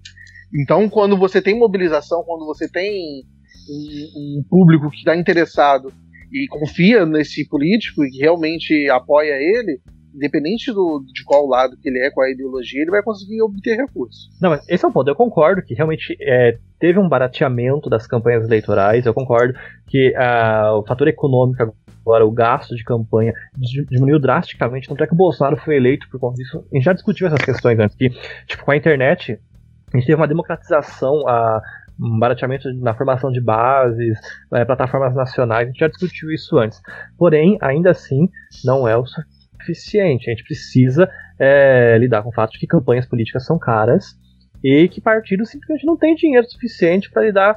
S6: Então, quando você tem mobilização, quando você tem um, um público que está interessado e confia nesse político e que realmente apoia ele, independente do, de qual lado que ele é, qual a ideologia, ele vai conseguir obter recursos.
S5: Não, mas esse é o ponto. Eu concordo que realmente é, teve um barateamento das campanhas eleitorais. Eu concordo que ah, o fator econômico agora, o gasto de campanha, di- diminuiu drasticamente. Tanto é que o Bolsonaro foi eleito por conta disso. A gente já discutiu essas questões antes, que, tipo, com a internet, a gente teve uma democratização, a, um barateamento na formação de bases, eh, plataformas nacionais. A gente já discutiu isso antes. Porém, ainda assim, não é o suficiente. A gente precisa é, lidar com o fato de que campanhas políticas são caras e que partidos simplesmente não têm dinheiro suficiente para lidar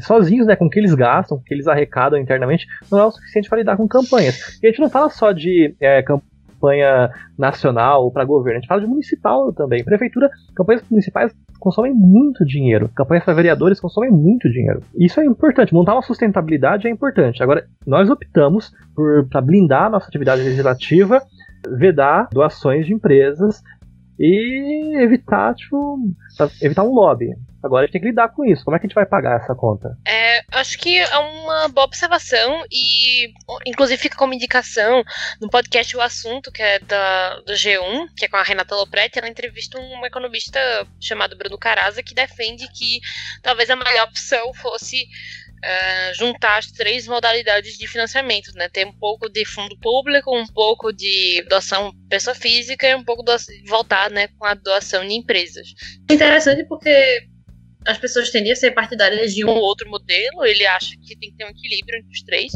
S5: sozinhos, né, com o que eles gastam, o que eles arrecadam internamente, não é o suficiente para lidar com campanhas. E a gente não fala só de eh, campanha nacional para governo, a gente fala de municipal também. Prefeitura, campanhas municipais consomem muito dinheiro, campanhas para vereadores consomem muito dinheiro. Isso é importante, montar uma sustentabilidade é importante. Agora, nós optamos por para blindar a nossa atividade legislativa vedar doações de empresas e evitar, tipo, evitar um lobby. Agora a gente tem que lidar com isso. Como é que a gente vai pagar essa conta?
S4: É, acho que é uma boa observação e, inclusive, fica como indicação no podcast O Assunto, que é da, do G1, que é com a Renata Lopretti, ela entrevista um economista chamado Bruno Caraza, que defende que talvez a melhor opção fosse é, juntar as três modalidades de financiamento, né? Ter um pouco de fundo público, um pouco de doação pessoa física e um pouco do, voltar né, com a doação de empresas. Interessante porque as pessoas tendem a ser partidárias de um ou outro modelo, ele acha que tem que ter um equilíbrio entre os três,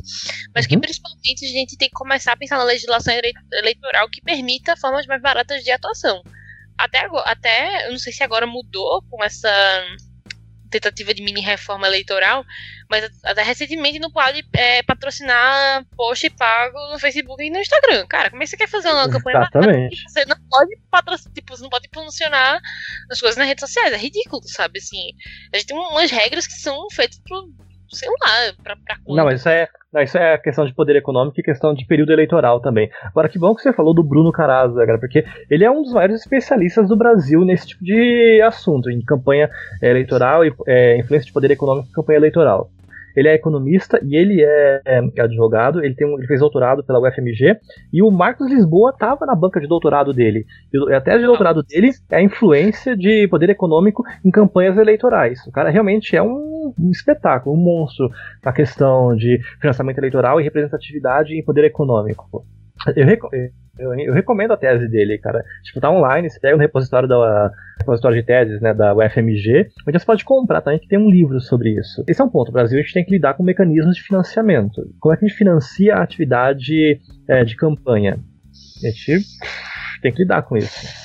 S4: mas que
S5: Uhum.
S4: principalmente a gente tem que começar a pensar na legislação ele- eleitoral que permita formas mais baratas de atuação. Até, agora, até eu não sei se agora mudou com essa tentativa de mini reforma eleitoral, mas até recentemente não pode é, patrocinar post pago no Facebook e no Instagram. Cara, como é que você quer fazer uma campanha
S5: Exatamente.
S4: você não pode patrocinar, tipo, você não pode promocionar as coisas nas redes sociais. É ridículo, sabe? Assim, a gente tem umas regras que são feitas pro, sei lá, pra, pra conta.
S5: Não, mas isso é, não, isso é questão de poder econômico e questão de período eleitoral também. Agora, que bom que você falou do Bruno Caraza, cara, porque ele é um dos maiores especialistas do Brasil nesse tipo de assunto, em campanha eleitoral e eh, influência de poder econômico em campanha eleitoral. Ele é economista e ele é, é advogado, ele, tem um, ele fez doutorado pela UFMG e o Marcos Lisboa estava na banca de doutorado dele. E a tese de doutorado dele é a influência de poder econômico em campanhas eleitorais. O cara realmente é um, um espetáculo, um monstro na questão de financiamento eleitoral e representatividade em poder econômico. Eu, eu- eu recomendo a tese dele, cara. Tipo, tá online, você pega no repositório da repositório de teses, né, da UFMG, onde você pode comprar também, que tem um livro sobre isso. Esse é um ponto. O Brasil a gente tem que lidar com mecanismos de financiamento. Como é que a gente financia a atividade é, de campanha? A gente tem que lidar com isso.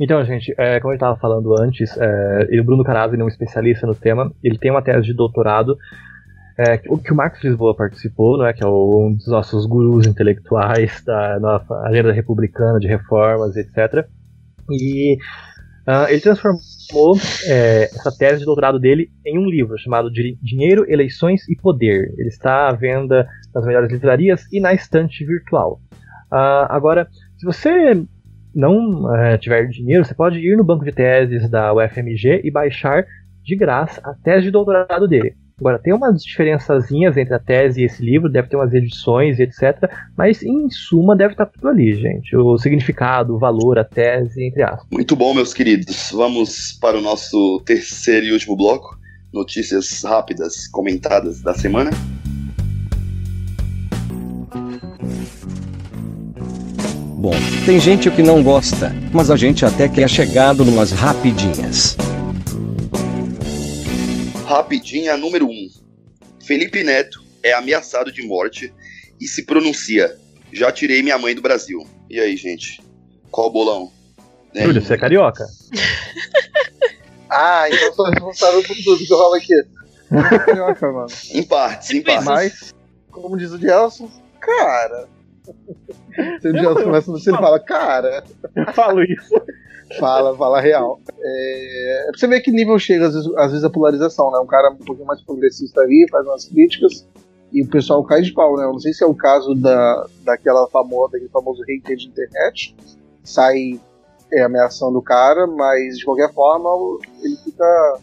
S5: Então, gente, é, como eu estava falando antes, é, o Bruno Carazzi é um especialista no tema. Ele tem uma tese de doutorado é, o que o Marcos Lisboa participou, né, que é um dos nossos gurus intelectuais da nossa agenda republicana de reformas, etc. E ah, ele transformou é, essa tese de doutorado dele em um livro chamado Di- Dinheiro, Eleições e Poder. Ele está à venda nas melhores livrarias e na estante virtual. Ah, agora, se você não eh, tiver dinheiro, você pode ir no banco de teses da UFMG e baixar de graça a tese de doutorado dele. Agora, tem umas diferençazinhas entre a tese e esse livro, deve ter umas edições e etc. Mas, em suma, deve estar tudo ali, gente. O significado, o valor, a tese, entre aspas.
S3: Muito bom, meus queridos. Vamos para o nosso terceiro e último bloco. Notícias rápidas comentadas da semana.
S7: Bom, tem gente que não gosta, mas a gente até que é chegado numas rapidinhas.
S3: Rapidinha número 1. Um. Felipe Neto é ameaçado de morte e se pronuncia: Já tirei minha mãe do Brasil. E aí, gente? Qual o bolão? Né?
S5: Júlio, você é carioca? *laughs*
S6: Ah, então eu sou responsável por tudo que rola aqui. Carioca, mano.
S3: Em partes, em partes.
S6: Mas, como diz o Gelson, cara. Se o
S5: Eu-
S6: Gelson
S5: eu-
S6: começa no ele fala, cara.
S5: Eu falo isso.
S6: Fala, fala real. É, é você ver que nível chega às vezes, às vezes a polarização, né? Um cara um pouquinho mais progressista ali, faz umas críticas e o pessoal cai de pau, né? Eu não sei se é o caso da, daquela famosa, daquele famoso hater de internet, sai é, ameaçando o cara, mas de qualquer forma ele fica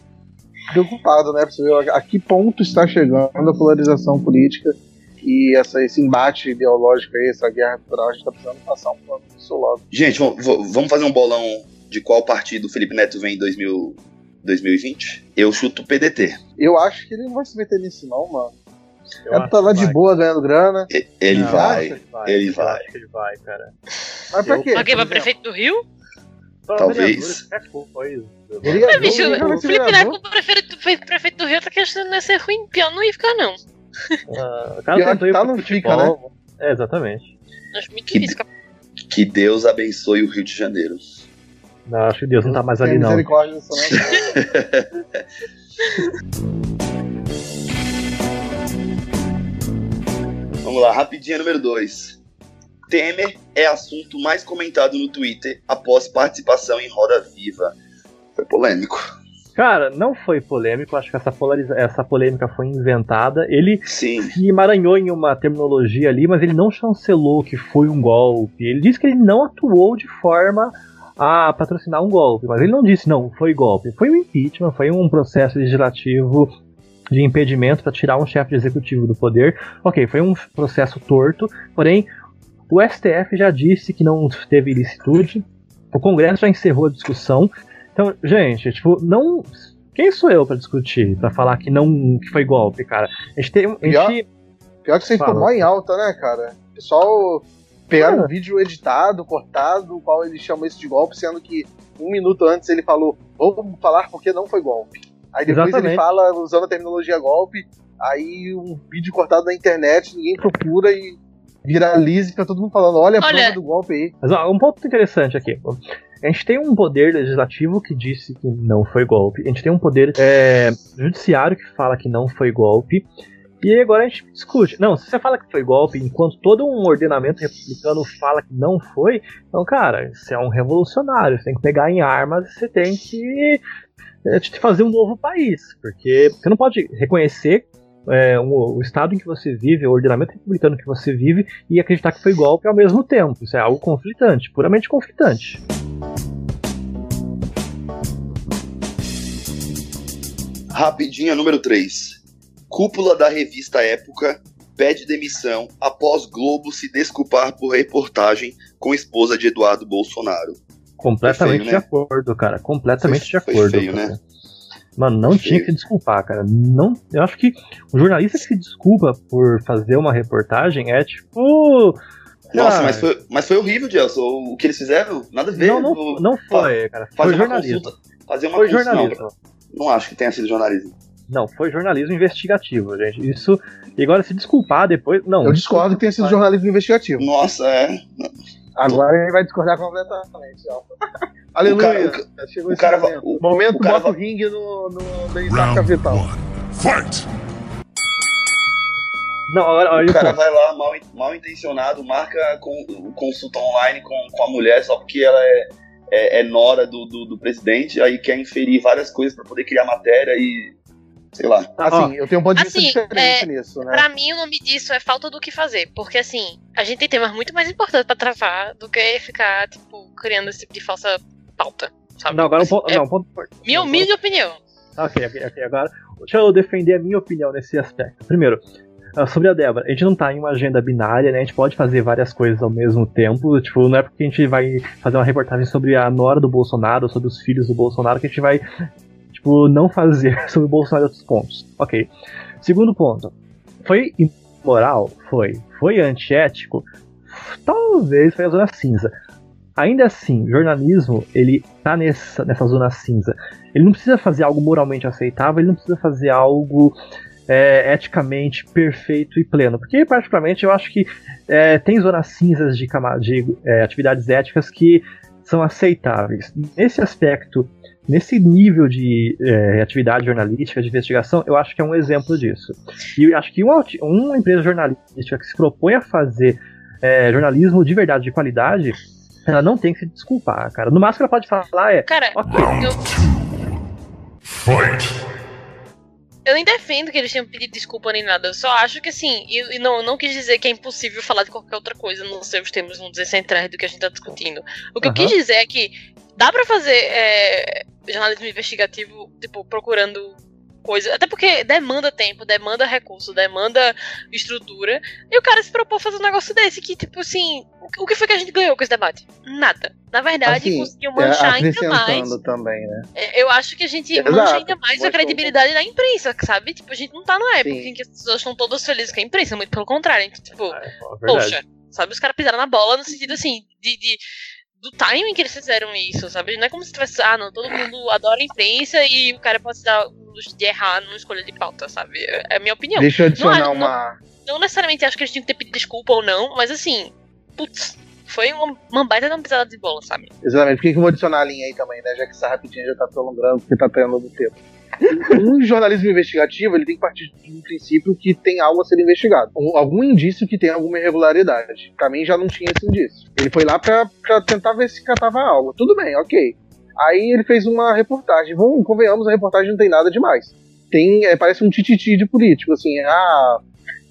S6: preocupado, né? Pra você ver a que ponto está chegando a polarização política e essa, esse embate ideológico aí, essa guerra cultural, a gente tá precisando passar um plano disso logo.
S3: Gente, vamos fazer um bolão de qual partido o Felipe Neto vem em 2000, 2020? Eu chuto o PDT.
S6: Eu acho que ele não vai se meter nisso, não, mano. Ele tá lá de boa ganhando grana.
S3: Ele não, vai, vai, Ele vai.
S5: acho que ele vai, cara.
S6: Mas pra quê?
S4: Pra quê? Pra prefeito do Rio?
S3: Talvez.
S6: Ele é
S4: bicho, o Felipe Neto, prefeito, prefeito do Rio, tá querendo ser ruim, pior não ia ficar, não.
S5: Uh, o cara tá, não fica, né? É, exatamente.
S4: Acho muito que, difícil.
S3: Que Deus abençoe o Rio de Janeiro.
S5: Não, acho que Deus não tá mais ali, não.
S6: Misericórdia disso, não. *laughs*
S3: Vamos lá, rapidinha número 2. Temer é assunto mais comentado no Twitter após participação em Roda Viva. Foi polêmico.
S5: Cara, não foi polêmico, acho que essa, polariza essa polêmica foi inventada. Ele
S3: Sim.
S5: se emaranhou em uma terminologia ali, mas ele não chancelou que foi um golpe. Ele disse que ele não atuou de forma a patrocinar um golpe, mas ele não disse não, foi golpe. Foi um impeachment, foi um processo legislativo de impedimento para tirar um chefe executivo do poder. Ok, foi um processo torto, porém o STF já disse que não teve ilicitude, o Congresso já encerrou a discussão. Então, gente, tipo, não. Quem sou eu para discutir, para falar que não que foi golpe, cara? A gente tem. A
S6: pior, gente... pior que você ficou mó em alta, né, cara? O pessoal pegaram um vídeo editado, cortado, o qual ele chama isso de golpe, sendo que um minuto antes ele falou, vamos falar porque não foi golpe. Aí depois Exatamente. ele fala usando a terminologia golpe, aí um vídeo cortado na internet, ninguém procura e viraliza e fica todo mundo falando, olha a olha... prova do golpe aí.
S5: Mas ó, um ponto interessante aqui. A gente tem um poder legislativo que disse que não foi golpe. A gente tem um poder é, judiciário que fala que não foi golpe. E agora a gente discute. Não, se você fala que foi golpe, enquanto todo um ordenamento republicano fala que não foi, então, cara, você é um revolucionário. Você tem que pegar em armas e você tem que é, fazer um novo país. Porque você não pode reconhecer é, um, o estado em que você vive, o ordenamento republicano que você vive, e acreditar que foi golpe ao mesmo tempo. Isso é algo conflitante, puramente conflitante.
S3: Rapidinha, número 3. Cúpula da revista Época pede demissão após Globo se desculpar por reportagem com esposa de Eduardo Bolsonaro.
S5: Completamente feio, né? de acordo, cara. Completamente foi, de acordo. Foi feio, né? Mano, não foi tinha feio. que desculpar, cara. Não, eu acho que o jornalista que se desculpa por fazer uma reportagem é tipo.
S3: Nossa, mas foi, mas foi horrível, Gelson. O que eles fizeram, nada a ver.
S5: Não, não, não foi, cara. Foi jornalismo. Consulta,
S3: fazer uma
S5: foi jornalismo.
S3: Não, não acho que tenha sido jornalismo.
S5: Não, foi jornalismo investigativo, gente. Isso. E agora se desculpar depois. Não.
S6: Eu discordo que tenha sido jornalismo investigativo.
S3: Nossa, é.
S6: Agora ele vai discordar completamente, ó. *laughs* Aleluia. O cara, o, Chegou o cara, momento. O, momento o cara bota o ringue no, no bem-estar capital. Fight!
S5: Não, olha, olha
S3: o cara vai lá mal, mal intencionado, marca com, consulta online com, com a mulher só porque ela é, é, é nora do, do, do, presidente, aí quer inferir várias coisas para poder criar matéria e sei lá.
S6: Assim, eu tenho um ponto de vista assim, diferente é, nisso, né?
S4: Pra mim, o nome disso é falta do que fazer. Porque, assim, a gente tem temas muito mais importantes pra travar do que ficar, tipo, criando esse tipo de falsa pauta, sabe?
S5: Não, agora um ponto.
S4: É
S5: não, um ponto
S4: minha humilde opinião.
S5: Ok, ok, ok. Agora, deixa eu defender a minha opinião nesse aspecto. Primeiro, sobre a Débora, a gente não tá em uma agenda binária, né? A gente pode fazer várias coisas ao mesmo tempo. Tipo, não é porque a gente vai fazer uma reportagem sobre a nora do Bolsonaro, sobre os filhos do Bolsonaro, que a gente vai tipo, não fazer *laughs* sobre o Bolsonaro outros pontos. Ok. Segundo ponto. Foi imoral? Foi. Foi antiético? Talvez foi a zona cinza. Ainda assim, jornalismo, ele tá nessa, nessa zona cinza. Ele não precisa fazer algo moralmente aceitável, ele não precisa fazer algo é, eticamente perfeito e pleno. Porque, particularmente, eu acho que é, tem zonas cinzas de, de é, atividades éticas que são aceitáveis. Nesse aspecto nesse nível de é, atividade jornalística, de investigação, eu acho que é um exemplo disso. E acho que uma, uma empresa jornalística que se propõe a fazer é, jornalismo de verdade, de qualidade, Ela não tem que se desculpar, cara. No máximo ela pode falar é.
S4: Cara,
S5: Ok.
S4: eu, eu nem defendo que eles tenham pedido desculpa nem nada. Eu só acho que assim, e, e não, eu não quis dizer que é impossível falar de qualquer outra coisa, não sei os termos, vamos dizer, centrais do que a gente tá discutindo. O que eu
S5: Aham.
S4: quis dizer é que dá pra fazer é, jornalismo investigativo, tipo, procurando coisa. Até porque demanda tempo, demanda recurso, demanda estrutura. E o cara se propôs a fazer um negócio desse que, tipo assim, o que foi que a gente ganhou com esse debate? Nada. Na verdade,
S6: Assim,
S4: conseguiu
S6: É,
S4: manchar ainda mais.
S6: também, né?
S4: É, Eu acho que a gente
S6: Exato,
S4: mancha ainda mais a credibilidade da imprensa, sabe? Tipo, a gente não tá numa época
S6: Sim.
S4: em que as pessoas estão todas felizes com a imprensa, muito pelo contrário. Então, tipo,
S5: É, é
S4: poxa, sabe? Os caras pisaram na bola no sentido assim, de, de- do timing que eles fizeram isso, sabe? Não é como se tivesse, ah, não, todo mundo adora a imprensa e o cara pode se dar de errar numa escolha de pauta, sabe? É é a minha opinião.
S6: Deixa eu adicionar
S4: Não, não-
S6: uma.
S4: Não necessariamente acho que eles tinham que ter pedido desculpa ou não, mas assim, putz, foi uma, uma baita de uma pisada de bola, sabe?
S6: Exatamente. Por que que eu vou adicionar a linha aí também, né? Já que essa rapidinha já tá prolongando, porque tá tendo do tempo. Um jornalismo investigativo, ele tem que partir de um princípio que tem algo a ser investigado. Um- algum indício que tem alguma irregularidade. Pra mim já não tinha esse indício. Ele foi lá pra, pra tentar ver se catava algo. Tudo bem, ok. Aí ele fez uma reportagem. Vamos, convenhamos, a reportagem não tem nada demais. Tem, é, parece um tititi de político, assim, ah,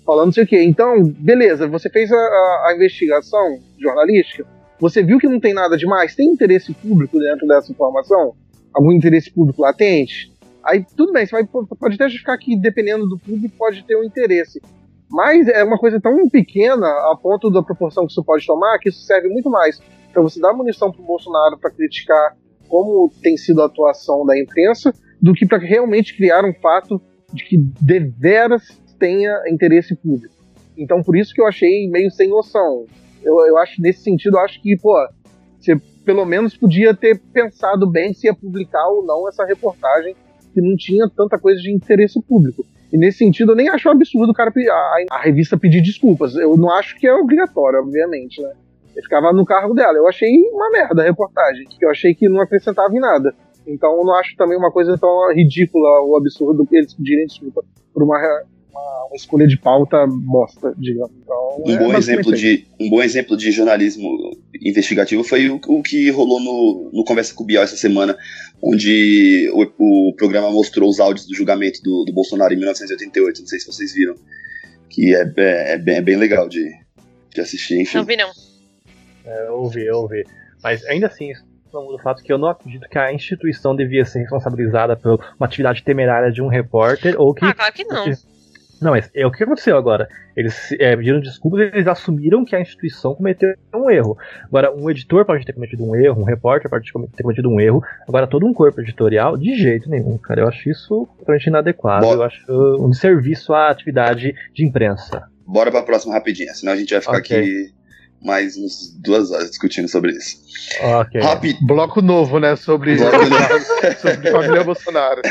S6: falando não sei o quê. Então, beleza, você fez a, a- investigação jornalística, você viu que não tem nada demais, tem interesse público dentro dessa informação? Algum interesse público latente? Aí tudo bem, você vai, pode até justificar que dependendo do público pode ter um interesse. Mas é uma coisa tão pequena a ponto da proporção que isso pode tomar que isso serve muito mais para você dar munição pro Bolsonaro para criticar como tem sido a atuação da imprensa do que para realmente criar um fato de que deveras tenha interesse público. Então por isso que eu achei meio sem noção. Eu, eu acho nesse sentido, acho que, pô, você pelo menos podia ter pensado bem se ia publicar ou não essa reportagem que não tinha tanta coisa de interesse público. E nesse sentido, eu nem acho absurdo o cara a, a revista pedir desculpas. Eu não acho que é obrigatório, obviamente, né? Ele ficava no cargo dela. Eu achei uma merda a reportagem, que eu achei que não acrescentava em nada. Então eu não acho também uma coisa tão ridícula ou absurda que eles pedirem desculpa por uma, uma, uma escolha de pauta bosta, digamos. Então,
S3: Um
S6: é
S3: bom, exemplo de, um bom exemplo de jornalismo investigativo foi o, o que rolou no, no Conversa com o Bial essa semana, onde o, o programa mostrou os áudios do julgamento do, do Bolsonaro em 1988. Não sei se vocês viram. Que é, é, é bem, é bem legal de, de assistir, enfim.
S4: Não vi, não.
S5: É, eu ouvi, eu ouvi. Mas ainda assim, isso não muda o fato que eu não acredito que a instituição devia ser responsabilizada por uma atividade temerária de um repórter ou que.
S4: Ah, claro que não.
S5: Não, mas é o que aconteceu agora. Eles é, pediram desculpas eles assumiram que a instituição cometeu um erro. Agora, um editor pode ter cometido um erro, um repórter pode ter cometido um erro. Agora, todo um corpo editorial, de jeito nenhum, cara. Eu acho isso totalmente inadequado.
S3: Bom.
S5: Eu acho um desserviço à atividade de imprensa.
S3: Bora pra próxima rapidinha, senão a gente vai ficar
S5: Ok.
S3: aqui mais uns duas horas discutindo sobre isso.
S5: Ok.
S3: Rápido.
S6: Bloco novo, né? Sobre,
S3: Bloco *laughs*
S6: sobre família Bolsonaro.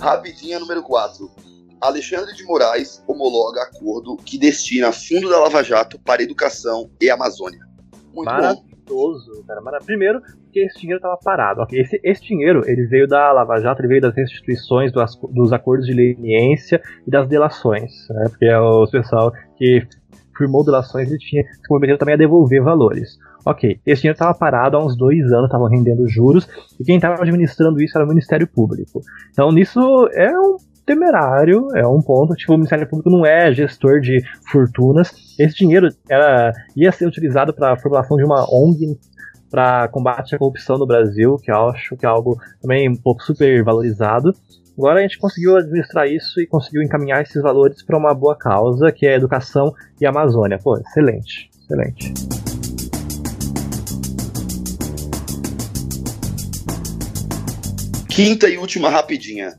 S3: Rapidinha número 4. Alexandre de Moraes homologa acordo que destina fundo da Lava Jato para educação e Amazônia. Muito bom.
S5: Cara. Mara... Primeiro, porque esse dinheiro estava parado. ok? Esse, esse dinheiro ele veio da Lava Jato, ele veio das restituições do as- dos acordos de leniência e das delações. Né? Porque é o pessoal que firmou delações ele tinha se comprometeram também a devolver valores. Ok, esse dinheiro estava parado há uns dois anos, estavam rendendo juros, e quem estava administrando isso era o Ministério Público. Então, nisso é um temerário, é um ponto. Tipo, o Ministério Público não é gestor de fortunas. Esse dinheiro era, ia ser utilizado para a formulação de uma ONG para combate à corrupção no Brasil, que eu acho que é algo também um pouco super valorizado. Agora a gente conseguiu administrar isso e conseguiu encaminhar esses valores para uma boa causa, que é a educação e a Amazônia. Pô, excelente, excelente.
S3: Quinta e última rapidinha.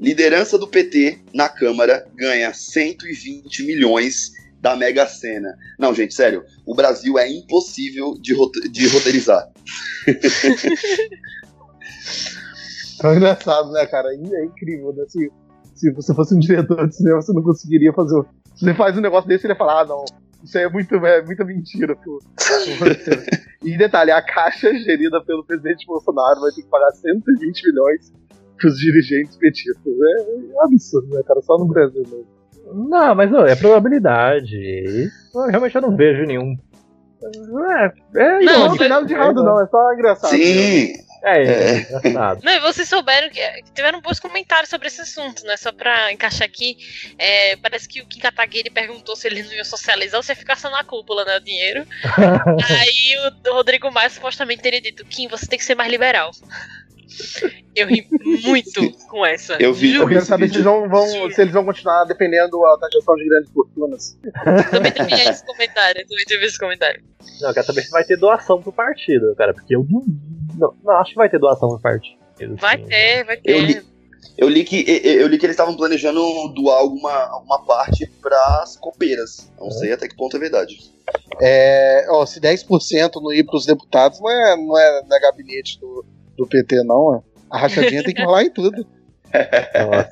S3: Liderança do PT na Câmara ganha 120 milhões da Mega Sena. Não, gente, sério. O Brasil é impossível de, rote- de roteirizar. *laughs*
S6: Tão engraçado, né, cara? É incrível, né? Se, se você fosse um diretor de cinema, você não conseguiria fazer. Se você faz um negócio desse, ele ia falar, ah, não. Isso aí é, muito, é muita mentira. Pô. *laughs* e detalhe, a caixa gerida pelo presidente Bolsonaro vai ter que pagar 120 milhões pros dirigentes petistas. É, é absurdo, né, cara? Só no Brasil mesmo.
S5: Não, mas ó, é probabilidade. Eu, realmente eu não vejo nenhum. É, é
S4: Não,
S6: Não, não tem nada de errado, não. É só engraçado.
S3: Sim,
S5: É,
S3: É.
S5: é, engraçado.
S4: Não, e vocês souberam que que tiveram bons comentários sobre esse assunto, né? Só pra encaixar aqui, é, parece que o Kim Kataguiri perguntou se eles não iam socializar ou se ia ficar só na cúpula, né? O dinheiro. *laughs* Aí o Rodrigo Maia supostamente teria dito: Kim, você tem que ser mais liberal. Eu ri muito com essa.
S3: Eu vi.
S6: Eu
S4: Juro.
S6: quero saber se eles vão, vão- se eles vão continuar defendendo a taxação de grandes fortunas.
S4: Também teve esse comentário. Também teve esse comentário.
S5: Não, eu quero saber se vai ter doação pro partido, cara, porque eu não, não, não acho que vai ter doação pro partido.
S4: Vai
S5: assim.
S4: ter, vai ter.
S3: Eu li, eu li que eu li que eles estavam planejando doar alguma, alguma parte para as copeiras. Não sei até que ponto é verdade.
S6: É, ó, se 10% não ir pros deputados, não é, não é na gabinete do, do PT, não. é. A rachadinha tem que rolar em tudo. *laughs*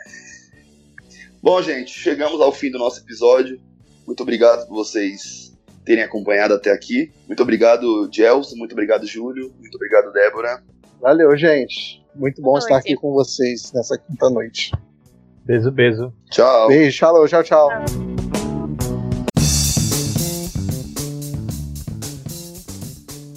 S3: Bom, gente, chegamos ao fim do nosso episódio. Muito obrigado por vocês terem acompanhado até aqui. Muito obrigado, Gelson. Muito obrigado, Júlio. Muito obrigado, Débora.
S6: Valeu, gente. Muito bom
S4: Boa
S6: estar
S4: noite.
S6: aqui com vocês nessa quinta noite.
S5: Beijo, beijo.
S3: Tchau.
S6: Beijo, tchau, tchau, tchau.